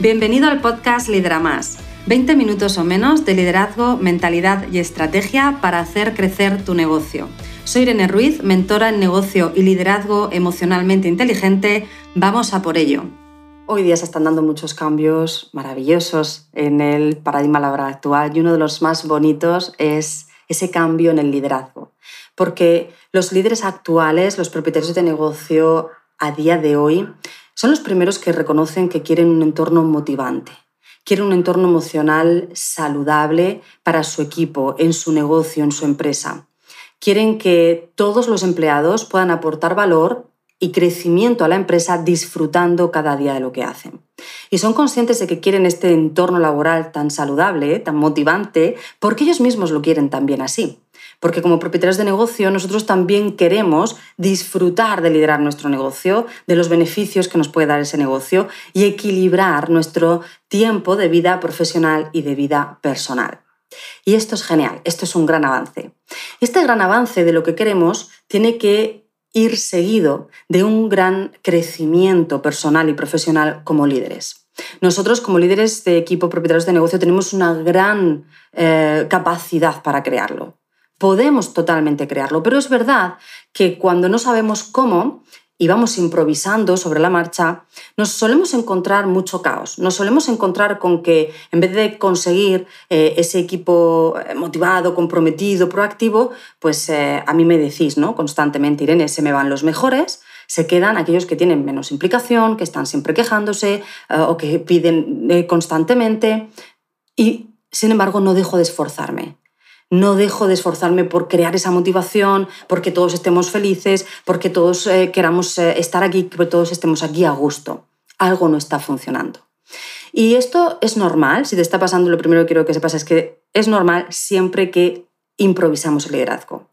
Bienvenido al podcast Lidera Más. 20 minutos o menos de liderazgo, mentalidad y estrategia para hacer crecer tu negocio. Soy Irene Ruiz, mentora en negocio y liderazgo emocionalmente inteligente. Vamos a por ello. Hoy día se están dando muchos cambios maravillosos en el paradigma laboral actual y uno de los más bonitos es ese cambio en el liderazgo. Porque los líderes actuales, los propietarios de negocio a día de hoy, son los primeros que reconocen que quieren un entorno motivante, quieren un entorno emocional saludable para su equipo, en su negocio, en su empresa. Quieren que todos los empleados puedan aportar valor y crecimiento a la empresa disfrutando cada día de lo que hacen. Y son conscientes de que quieren este entorno laboral tan saludable, tan motivante, porque ellos mismos lo quieren también así porque como propietarios de negocio nosotros también queremos disfrutar de liderar nuestro negocio, de los beneficios que nos puede dar ese negocio y equilibrar nuestro tiempo de vida profesional y de vida personal. Y esto es genial, esto es un gran avance. Este gran avance de lo que queremos tiene que ir seguido de un gran crecimiento personal y profesional como líderes. Nosotros como líderes de equipo propietarios de negocio tenemos una gran eh, capacidad para crearlo podemos totalmente crearlo, pero es verdad que cuando no sabemos cómo y vamos improvisando sobre la marcha, nos solemos encontrar mucho caos. Nos solemos encontrar con que en vez de conseguir eh, ese equipo eh, motivado, comprometido, proactivo, pues eh, a mí me decís ¿no? constantemente, Irene, se me van los mejores, se quedan aquellos que tienen menos implicación, que están siempre quejándose o que piden constantemente. Y sin embargo, no dejo de esforzarme no dejo de esforzarme por crear esa motivación, porque todos estemos felices, porque todos eh, queramos eh, estar aquí, que todos estemos aquí a gusto. Algo no está funcionando. Y esto es normal, si te está pasando, lo primero que quiero que sepas es que es normal siempre que improvisamos el liderazgo.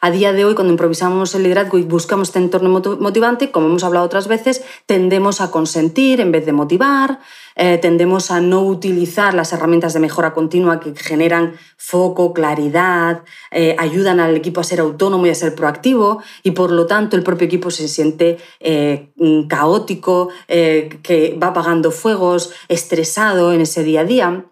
A día de hoy, cuando improvisamos el liderazgo y buscamos este entorno motivante, como hemos hablado otras veces, tendemos a consentir en vez de motivar, eh, tendemos a no utilizar las herramientas de mejora continua que generan foco, claridad, eh, ayudan al equipo a ser autónomo y a ser proactivo y por lo tanto el propio equipo se siente eh, caótico, que va apagando fuegos, estresado en ese día a día.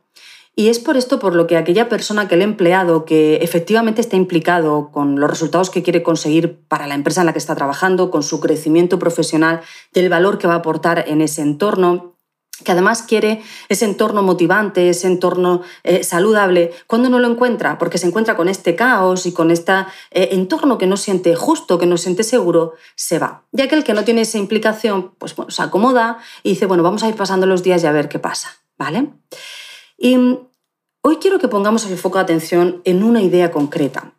Y es por esto por lo que aquella persona que el empleado que efectivamente está implicado con los resultados que quiere conseguir para la empresa en la que está trabajando, con su crecimiento profesional, del valor que va a aportar en ese entorno, que además quiere ese entorno motivante, ese entorno eh, saludable, cuando no lo encuentra, porque se encuentra con este caos y con este eh, entorno que no siente justo, que no siente seguro, se va. Y aquel que no tiene esa implicación, pues se acomoda y dice, bueno, vamos a ir pasando los días y a ver qué pasa, ¿vale? Y hoy quiero que pongamos el foco de atención en una idea concreta.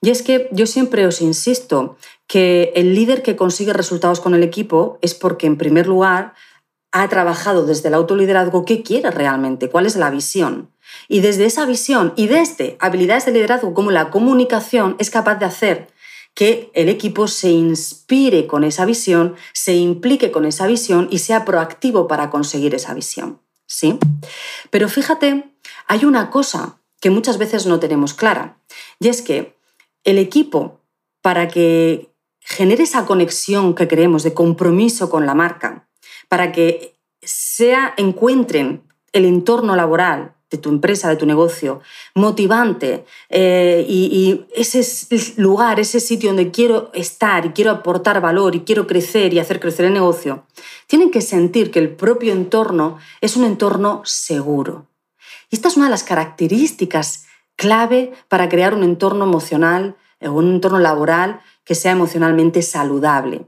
Y es que yo siempre os insisto que el líder que consigue resultados con el equipo es porque, en primer lugar, ha trabajado desde el autoliderazgo qué quiere realmente, cuál es la visión. Y desde esa visión y desde habilidades de liderazgo como la comunicación es capaz de hacer que el equipo se inspire con esa visión, se implique con esa visión y sea proactivo para conseguir esa visión. ¿Sí? Pero fíjate, hay una cosa que muchas veces no tenemos clara, y es que el equipo, para que genere esa conexión que creemos de compromiso con la marca, para que sea, encuentren el entorno laboral de tu empresa, de tu negocio, motivante eh, y, ese lugar, ese sitio donde quiero estar y quiero aportar valor y quiero crecer y hacer crecer el negocio, tienen que sentir que el propio entorno es un entorno seguro. Y esta es una de las características clave para crear un entorno emocional o un entorno laboral que sea emocionalmente saludable.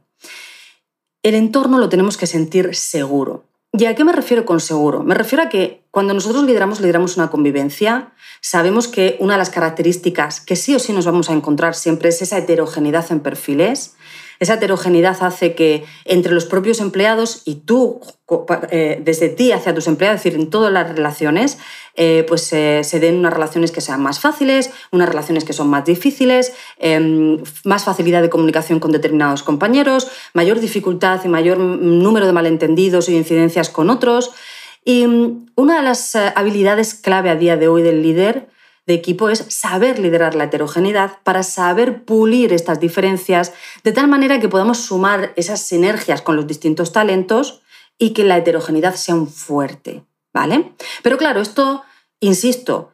El entorno lo tenemos que sentir seguro. ¿Y a qué me refiero con seguro? Me refiero a que cuando nosotros lideramos, lideramos una convivencia, sabemos que una de las características que sí o sí nos vamos a encontrar siempre es esa heterogeneidad en perfiles, esa heterogeneidad hace que entre los propios empleados y tú, eh, desde ti hacia tus empleados, es decir, en todas las relaciones, eh, pues se den unas relaciones que sean más fáciles, unas relaciones que son más difíciles, em, más facilidad de comunicación con determinados compañeros, mayor dificultad y mayor número de malentendidos y incidencias con otros. Y mm, una de las eh, habilidades clave a día de hoy del líder de equipo es saber liderar la heterogeneidad para saber pulir estas diferencias de tal manera que podamos sumar esas sinergias con los distintos talentos y que la heterogeneidad sea un fuerte, ¿vale? Pero claro, esto, insisto,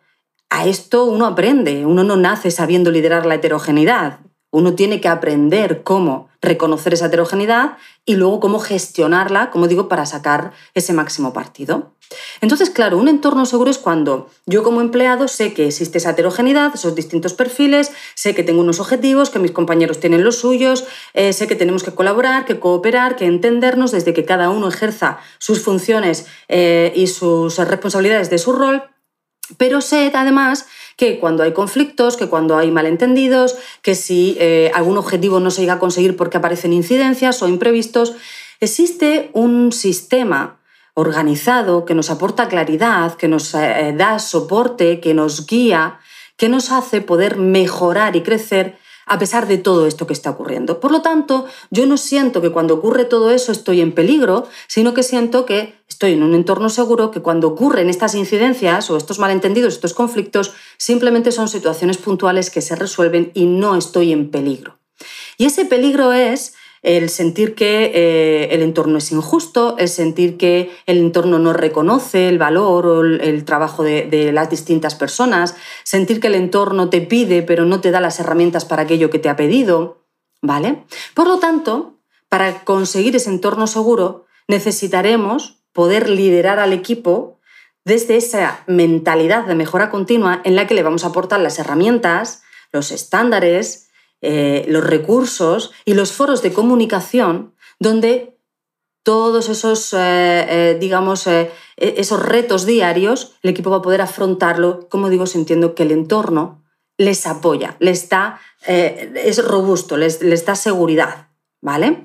a esto uno aprende, uno no nace sabiendo liderar la heterogeneidad, uno tiene que aprender cómo reconocer esa heterogeneidad y luego cómo gestionarla, como digo, para sacar ese máximo partido. Entonces, claro, un entorno seguro es cuando yo como empleado sé que existe esa heterogeneidad, esos distintos perfiles, sé que tengo unos objetivos, que mis compañeros tienen los suyos, eh, sé que tenemos que colaborar, que cooperar, que entendernos desde que cada uno ejerza sus funciones eh, y sus responsabilidades de su rol, pero sé además que cuando hay conflictos, que cuando hay malentendidos, que si eh, algún objetivo no se llega a conseguir porque aparecen incidencias o imprevistos, existe un sistema organizado que nos aporta claridad, que nos eh, da soporte, que nos guía, que nos hace poder mejorar y crecer a pesar de todo esto que está ocurriendo. Por lo tanto, yo no siento que cuando ocurre todo eso estoy en peligro, sino que siento que estoy en un entorno seguro, que cuando ocurren estas incidencias o estos malentendidos, estos conflictos, simplemente son situaciones puntuales que se resuelven y no estoy en peligro. Y ese peligro es el sentir que eh, el entorno es injusto, el sentir que el entorno no reconoce el valor o el, trabajo de, las distintas personas, sentir que el entorno te pide pero no te da las herramientas para aquello que te ha pedido, ¿vale? Por lo tanto, para conseguir ese entorno seguro, necesitaremos poder liderar al equipo desde esa mentalidad de mejora continua en la que le vamos a aportar las herramientas, los estándares, eh, los recursos y los foros de comunicación donde todos esos, eh, eh, digamos, e-, esos retos diarios, el equipo va a poder afrontarlo, como digo, sintiendo que el entorno les apoya, les da, es robusto, les, les da seguridad, ¿vale?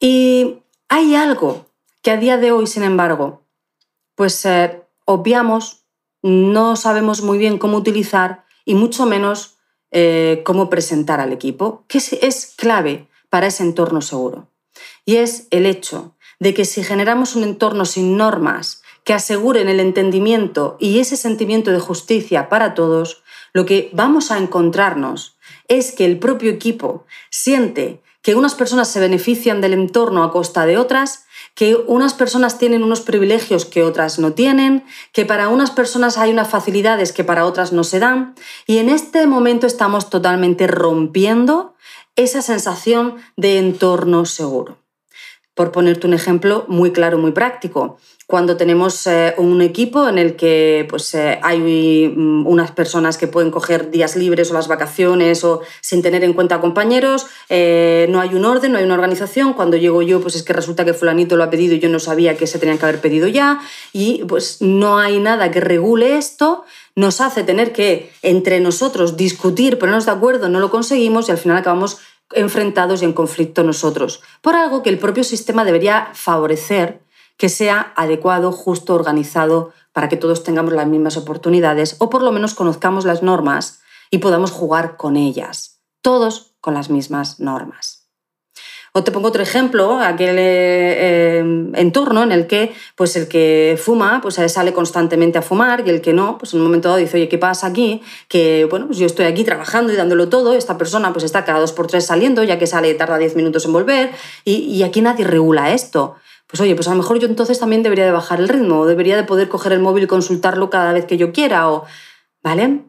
Y hay algo que a día de hoy, sin embargo, pues obviamos, no sabemos muy bien cómo utilizar y mucho menos eh, cómo presentar al equipo, que es clave para ese entorno seguro. Y es el hecho de que si generamos un entorno sin normas que aseguren el entendimiento y ese sentimiento de justicia para todos, lo que vamos a encontrarnos es que el propio equipo siente que unas personas se benefician del entorno a costa de otras que unas personas tienen unos privilegios que otras no tienen, que para unas personas hay unas facilidades que para otras no se dan, y en este momento estamos totalmente rompiendo esa sensación de entorno seguro. Por ponerte un ejemplo muy claro, muy práctico, cuando tenemos eh, un equipo en el que pues, eh, hay mm, unas personas que pueden coger días libres o las vacaciones o sin tener en cuenta compañeros, eh, no hay un orden, no hay una organización. Cuando llego yo, pues es que resulta que fulanito lo ha pedido y yo no sabía que se tenían que haber pedido ya y pues no hay nada que regule esto. Nos hace tener que entre nosotros discutir, ponernos de acuerdo, no lo conseguimos y al final acabamos enfrentados y en conflicto nosotros, por algo que el propio sistema debería favorecer que sea adecuado, justo, organizado, para que todos tengamos las mismas oportunidades o por lo menos conozcamos las normas y podamos jugar con ellas, todos con las mismas normas. O te pongo otro ejemplo, aquel eh, em, entorno en el que pues el que fuma pues sale constantemente a fumar y el que no, pues en un momento dado dice, oye, ¿qué pasa aquí? Que bueno, pues yo estoy aquí trabajando y dándolo todo, esta persona pues está cada dos por tres saliendo, ya que sale tarda diez minutos en volver y, y aquí nadie regula esto pues oye, pues a lo mejor yo entonces también debería de bajar el ritmo, o debería de poder coger el móvil y consultarlo cada vez que yo quiera, o, ¿vale?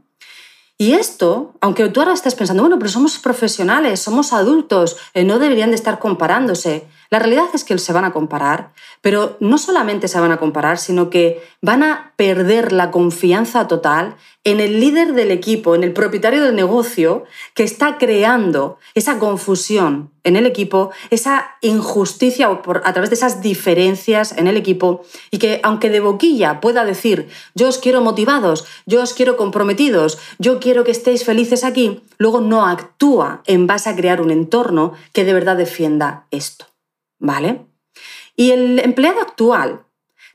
Y esto, aunque tú ahora estés pensando, bueno, pero somos profesionales, somos adultos, eh, no deberían de estar comparándose. La realidad es que se van a comparar, pero no solamente se van a comparar, sino que van a perder la confianza total en el líder del equipo, en el propietario del negocio, que está creando esa confusión en el equipo, esa injusticia a través de esas diferencias en el equipo, y que aunque de boquilla pueda decir, yo os quiero motivados, yo os quiero comprometidos, yo quiero que estéis felices aquí, luego no actúa en base a crear un entorno que de verdad defienda esto. ¿Vale? Y el empleado actual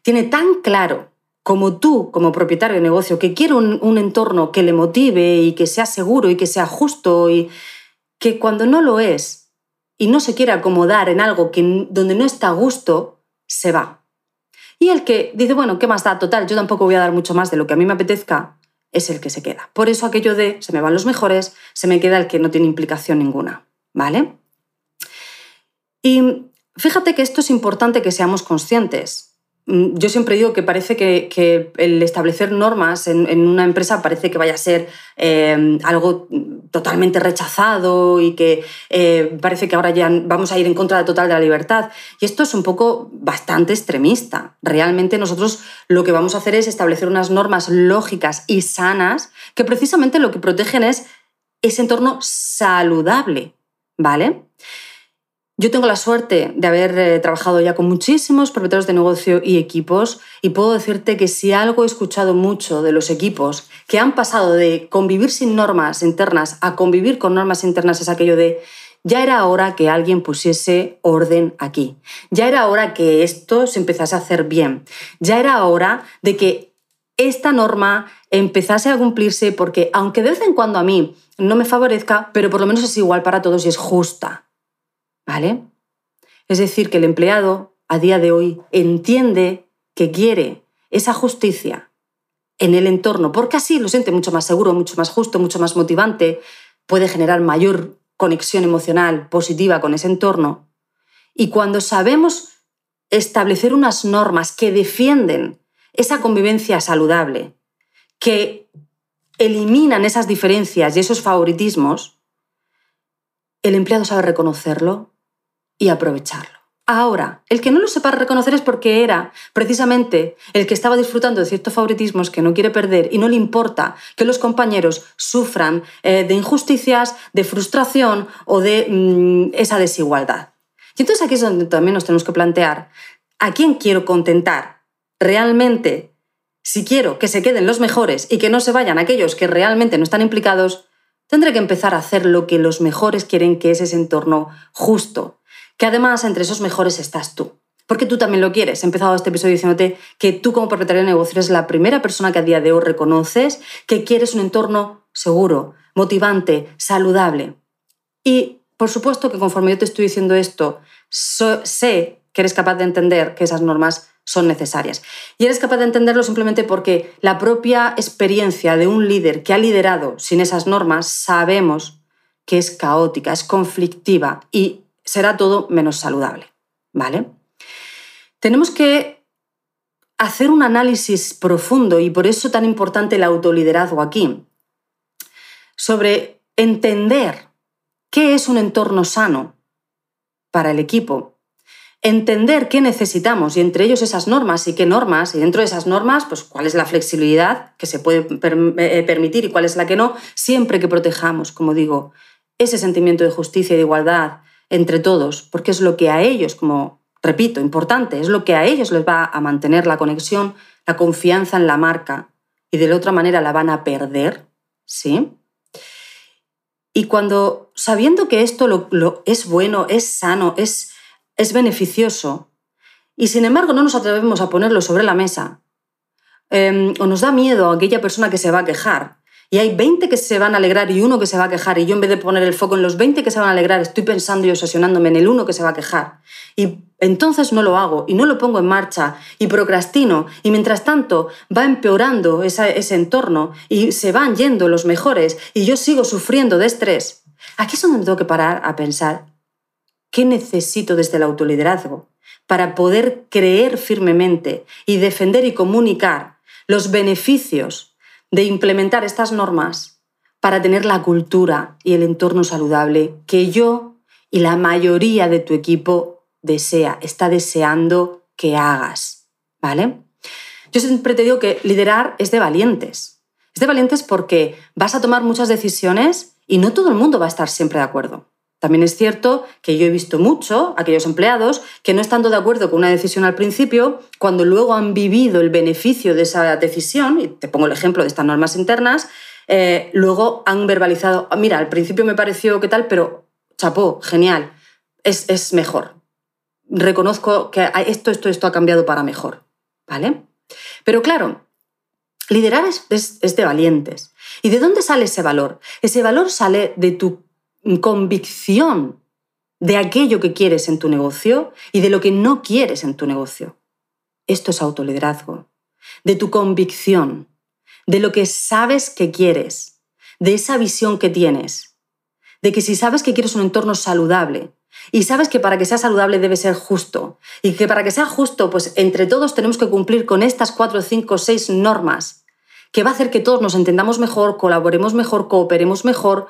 tiene tan claro como tú, como propietario de negocio, que quiere un, entorno que le motive y que sea seguro y que sea justo y que cuando no lo es y no se quiere acomodar en algo que, donde no está a gusto, se va. Y el que dice, bueno, ¿qué más da? Total, yo tampoco voy a dar mucho más de lo que a mí me apetezca, es el que se queda. Por eso aquello de se me van los mejores, se me queda el que no tiene implicación ninguna, ¿vale? Y fíjate que esto es importante que seamos conscientes. Mm, yo siempre digo que parece que, el establecer normas en, una empresa parece que vaya a ser eh, algo totalmente rechazado y que eh, parece que ahora ya vamos a ir en contra total de la libertad. Y esto es un poco bastante extremista. Realmente nosotros lo que vamos a hacer es establecer unas normas lógicas y sanas que precisamente lo que protegen es ese entorno saludable, ¿vale? Yo tengo la suerte de haber eh, trabajado ya con muchísimos propietarios de negocio y equipos y puedo decirte que si algo he escuchado mucho de los equipos que han pasado de convivir sin normas internas a convivir con normas internas es aquello de ya era hora que alguien pusiese orden aquí, ya era hora que esto se empezase a hacer bien, ya era hora de que esta norma empezase a cumplirse porque aunque de vez en cuando a mí no me favorezca, pero por lo menos es igual para todos y es justa. Es decir, que el empleado a día de hoy entiende que quiere esa justicia en el entorno, porque así lo siente mucho más seguro, mucho más justo, mucho más motivante, puede generar mayor conexión emocional positiva con ese entorno. Y cuando sabemos establecer unas normas que defienden esa convivencia saludable, que eliminan esas diferencias y esos favoritismos, el empleado sabe reconocerlo y aprovecharlo. Ahora, el que no lo sepa reconocer es porque era precisamente el que estaba disfrutando de ciertos favoritismos que no quiere perder y no le importa que los compañeros sufran eh, de injusticias, de frustración o de mm, esa desigualdad. Y entonces aquí es donde también nos tenemos que plantear, ¿a quién quiero contentar? ¿Realmente? Si quiero que se queden los mejores y que no se vayan aquellos que realmente no están implicados, tendré que empezar a hacer lo que los mejores quieren que es ese entorno justo, que además entre esos mejores estás tú. Porque tú también lo quieres. He empezado este episodio diciéndote que tú como propietario de negocio eres la primera persona que a día de hoy reconoces que quieres un entorno seguro, motivante, saludable. Y por supuesto que conforme yo te estoy diciendo esto, sé que eres capaz de entender que esas normas son necesarias. Y eres capaz de entenderlo simplemente porque la propia experiencia de un líder que ha liderado sin esas normas sabemos que es caótica, es conflictiva y será todo menos saludable. ¿Vale? Tenemos que hacer un análisis profundo y por eso tan importante el autoliderazgo aquí, sobre entender qué es un entorno sano para el equipo, entender qué necesitamos y entre ellos esas normas y qué normas, y dentro de esas normas, pues cuál es la flexibilidad que se puede eh, permitir y cuál es la que no, siempre que protejamos, como digo, ese sentimiento de justicia y de igualdad, entre todos, porque es lo que a ellos, como repito, importante, es lo que a ellos les va a mantener la conexión, la confianza en la marca, y de la otra manera la van a perder, ¿sí? Y cuando, sabiendo que esto lo, es bueno, es sano, es, es beneficioso, y sin embargo no nos atrevemos a ponerlo sobre la mesa, em, o nos da miedo a aquella persona que se va a quejar, y hay 20 que se van a alegrar y uno que se va a quejar, y yo en vez de poner el foco en los 20 que se van a alegrar, estoy pensando y obsesionándome en el uno que se va a quejar. Y entonces no lo hago y no lo pongo en marcha y procrastino y mientras tanto va empeorando ese entorno y se van yendo los mejores y yo sigo sufriendo de estrés. Aquí es donde tengo que parar a pensar qué necesito desde el autoliderazgo para poder creer firmemente y defender y comunicar los beneficios de implementar estas normas para tener la cultura y el entorno saludable que yo y la mayoría de tu equipo desea, está deseando que hagas, ¿vale? Yo siempre te digo que liderar es de valientes. Es de valientes porque vas a tomar muchas decisiones y no todo el mundo va a estar siempre de acuerdo. También es cierto que yo he visto mucho aquellos empleados que no estando de acuerdo con una decisión al principio, cuando luego han vivido el beneficio de esa decisión, y te pongo el ejemplo de estas normas internas, eh, luego han verbalizado, ah, mira, al principio me pareció que tal, pero chapó, genial, es, es mejor. Reconozco que esto, esto, esto ha cambiado para mejor, ¿vale? Pero claro, liderar es, es de valientes. ¿Y de dónde sale ese valor? Ese valor sale de tu convicción de aquello que quieres en tu negocio y de lo que no quieres en tu negocio. Esto es autoliderazgo. De tu convicción, de lo que sabes que quieres, de esa visión que tienes, de que si sabes que quieres un entorno saludable, Y sabes que para que sea saludable debe ser justo. Y que para que sea justo, pues entre todos tenemos que cumplir con estas cuatro, cinco, seis normas que va a hacer que todos nos entendamos mejor, colaboremos mejor, cooperemos mejor,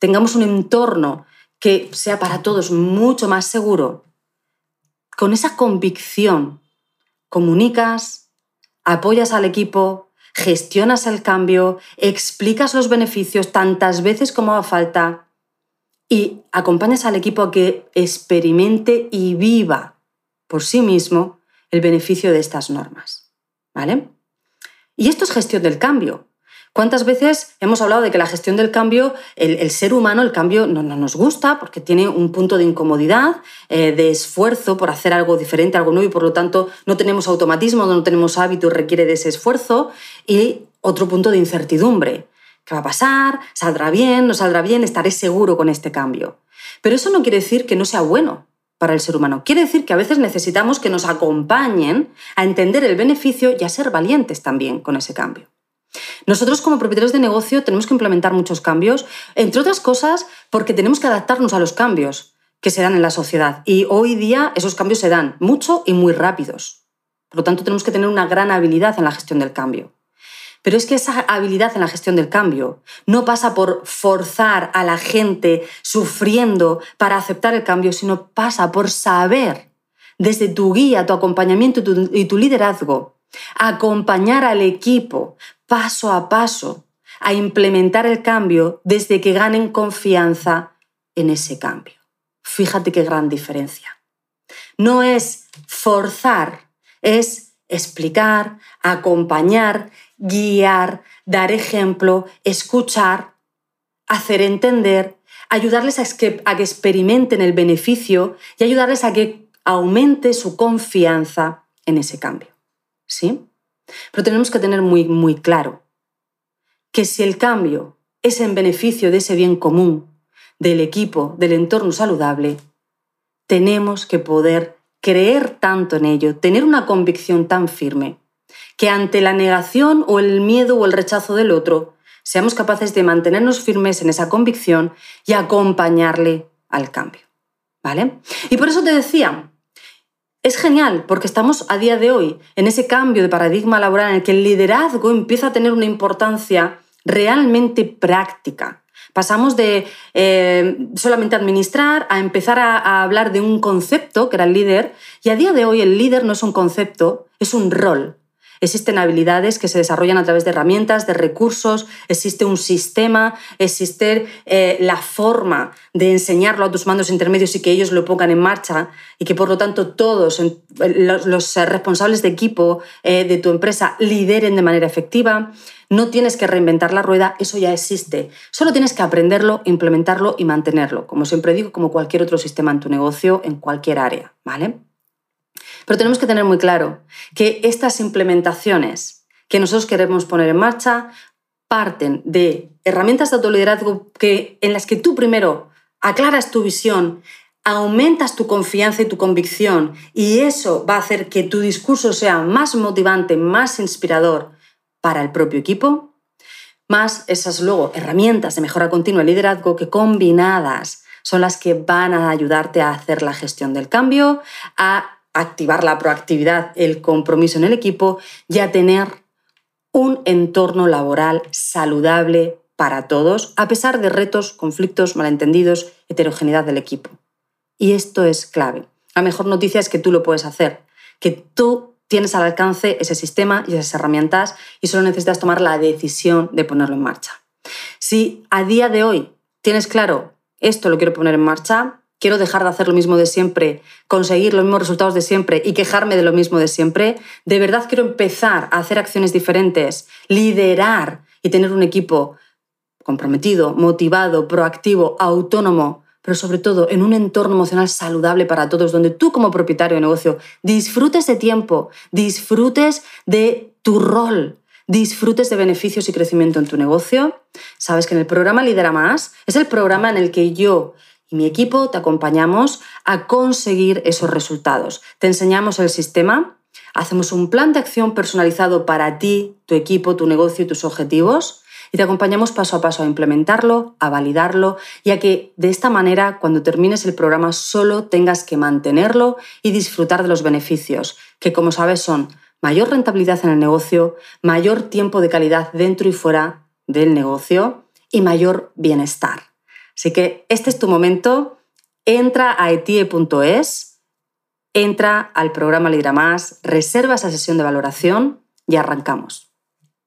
tengamos un entorno que sea para todos mucho más seguro. Con esa convicción, comunicas, apoyas al equipo, gestionas el cambio, explicas los beneficios tantas veces como haga falta y acompañas al equipo a que experimente y viva por sí mismo el beneficio de estas normas. ¿Vale? Y esto es gestión del cambio. ¿Cuántas veces hemos hablado de que la gestión del cambio, el, ser humano, el cambio no, nos gusta porque tiene un punto de incomodidad, eh, de esfuerzo por hacer algo diferente, algo nuevo y por lo tanto no tenemos automatismo, no tenemos hábito y requiere de ese esfuerzo y otro punto de incertidumbre. ¿Qué va a pasar? ¿Saldrá bien? ¿No saldrá bien? ¿Estaré seguro con este cambio? Pero eso no quiere decir que no sea bueno para el ser humano. Quiere decir que a veces necesitamos que nos acompañen a entender el beneficio y a ser valientes también con ese cambio. Nosotros como propietarios de negocio tenemos que implementar muchos cambios, entre otras cosas porque tenemos que adaptarnos a los cambios que se dan en la sociedad. Y hoy día esos cambios se dan mucho y muy rápidos. Por lo tanto, tenemos que tener una gran habilidad en la gestión del cambio. Pero es que esa habilidad en la gestión del cambio no pasa por forzar a la gente sufriendo para aceptar el cambio, sino pasa por saber desde tu guía, tu acompañamiento y tu liderazgo, acompañar al equipo paso a paso a implementar el cambio desde que ganen confianza en ese cambio. Fíjate qué gran diferencia. No es forzar, es explicar, acompañar guiar, dar ejemplo, escuchar, hacer entender, ayudarles a que, experimenten el beneficio y ayudarles a que aumente su confianza en ese cambio. ¿Sí? Pero tenemos que tener muy, muy claro que si el cambio es en beneficio de ese bien común, del equipo, del entorno saludable, tenemos que poder creer tanto en ello, tener una convicción tan firme, que ante la negación o el miedo o el rechazo del otro, seamos capaces de mantenernos firmes en esa convicción y acompañarle al cambio. ¿Vale? Y por eso te decía, es genial porque estamos a día de hoy en ese cambio de paradigma laboral en el que el liderazgo empieza a tener una importancia realmente práctica. Pasamos de eh, solamente administrar a empezar a hablar de un concepto, que era el líder, y a día de hoy el líder no es un concepto, es un rol. Existen habilidades que se desarrollan a través de herramientas, de recursos, existe un sistema, existe eh, la forma de enseñarlo a tus mandos intermedios y que ellos lo pongan en marcha y que por lo tanto todos los, responsables de equipo eh, de tu empresa lideren de manera efectiva. No tienes que reinventar la rueda, eso ya existe. Solo tienes que aprenderlo, implementarlo y mantenerlo. Como siempre digo, como cualquier otro sistema en tu negocio, en cualquier área, ¿vale? Pero tenemos que tener muy claro que estas implementaciones que nosotros queremos poner en marcha parten de herramientas de autoliderazgo que, en las que tú primero aclaras tu visión, aumentas tu confianza y tu convicción y eso va a hacer que tu discurso sea más motivante, más inspirador para el propio equipo, más esas luego herramientas de mejora continua y liderazgo que combinadas son las que van a ayudarte a hacer la gestión del cambio, a activar la proactividad, el compromiso en el equipo y a tener un entorno laboral saludable para todos, a pesar de retos, conflictos, malentendidos, heterogeneidad del equipo. Y esto es clave. La mejor noticia es que tú lo puedes hacer, que tú tienes al alcance ese sistema y esas herramientas y solo necesitas tomar la decisión de ponerlo en marcha. Si a día de hoy tienes claro, esto lo quiero poner en marcha, quiero dejar de hacer lo mismo de siempre, conseguir los mismos resultados de siempre y quejarme de lo mismo de siempre, de verdad quiero empezar a hacer acciones diferentes, liderar y tener un equipo comprometido, motivado, proactivo, autónomo, pero sobre todo en un entorno emocional saludable para todos, donde tú como propietario de negocio disfrutes de tiempo, disfrutes de tu rol, disfrutes de beneficios y crecimiento en tu negocio. Sabes que en el programa Lidera Más es el programa en el que yo mi equipo te acompañamos a conseguir esos resultados. Te enseñamos el sistema, hacemos un plan de acción personalizado para ti, tu equipo, tu negocio y tus objetivos y te acompañamos paso a paso a implementarlo, a validarlo y a que de esta manera cuando termines el programa solo tengas que mantenerlo y disfrutar de los beneficios, que como sabes son mayor rentabilidad en el negocio, mayor tiempo de calidad dentro y fuera del negocio y mayor bienestar. Así que este es tu momento, entra a etie.es, entra al programa Lidra Más, reserva esa sesión de valoración y arrancamos.